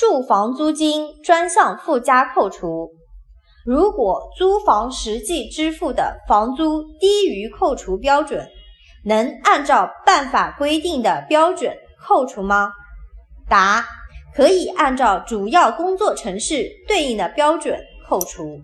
住房租金专项附加扣除。如果租房实际支付的房租低于扣除标准能按照办法规定的标准扣除吗？答可以按照主要工作城市对应的标准扣除。